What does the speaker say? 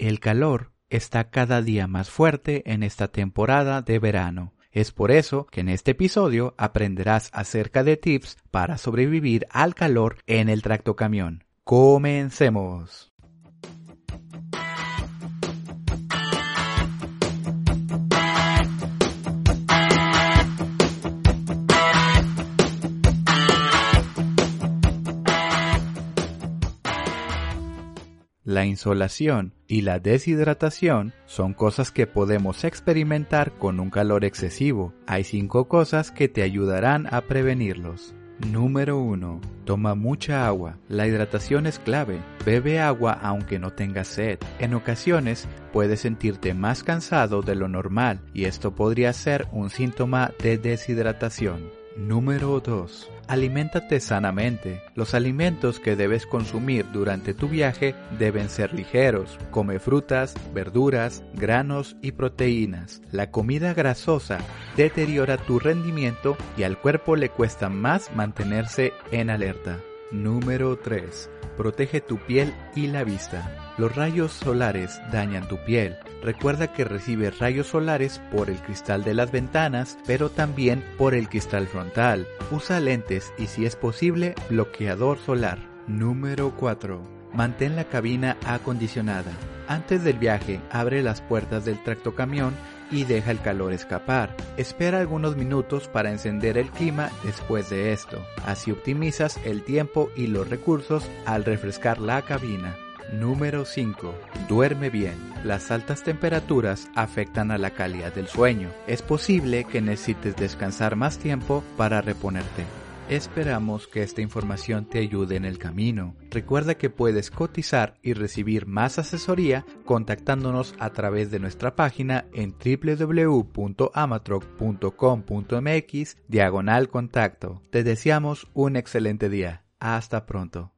El calor está cada día más fuerte en esta temporada de verano. Es por eso que en este episodio aprenderás acerca de tips para sobrevivir al calor en el tractocamión. Comencemos. La insolación y la deshidratación son cosas que podemos experimentar con un calor excesivo. Hay cinco cosas que te ayudarán a prevenirlos. Número 1. Toma mucha agua. La hidratación es clave. Bebe agua aunque no tengas sed. En ocasiones puedes sentirte más cansado de lo normal y esto podría ser un síntoma de deshidratación. Número 2. Aliméntate sanamente. Los alimentos que debes consumir durante tu viaje deben ser ligeros. Come frutas, verduras, granos y proteínas. La comida grasosa deteriora tu rendimiento y al cuerpo le cuesta más mantenerse en alerta. Número 3. Protege tu piel y la vista. Los rayos solares dañan tu piel. Recuerda que recibes rayos solares por el cristal de las ventanas, pero también por el cristal frontal. Usa lentes y si es posible, bloqueador solar. Número 4. Mantén la cabina acondicionada. Antes del viaje, abre las puertas del tractocamión y deja el calor escapar. Espera algunos minutos para encender el clima después de esto. Así optimizas el tiempo y los recursos al refrescar la cabina. Número 5. Duerme bien. Las altas temperaturas afectan a la calidad del sueño. Es posible que necesites descansar más tiempo para reponerte. Esperamos que esta información te ayude en el camino. Recuerda que puedes cotizar y recibir más asesoría contactándonos a través de nuestra página en www.amatroc.com.mx diagonal contacto. Te deseamos un excelente día. Hasta pronto.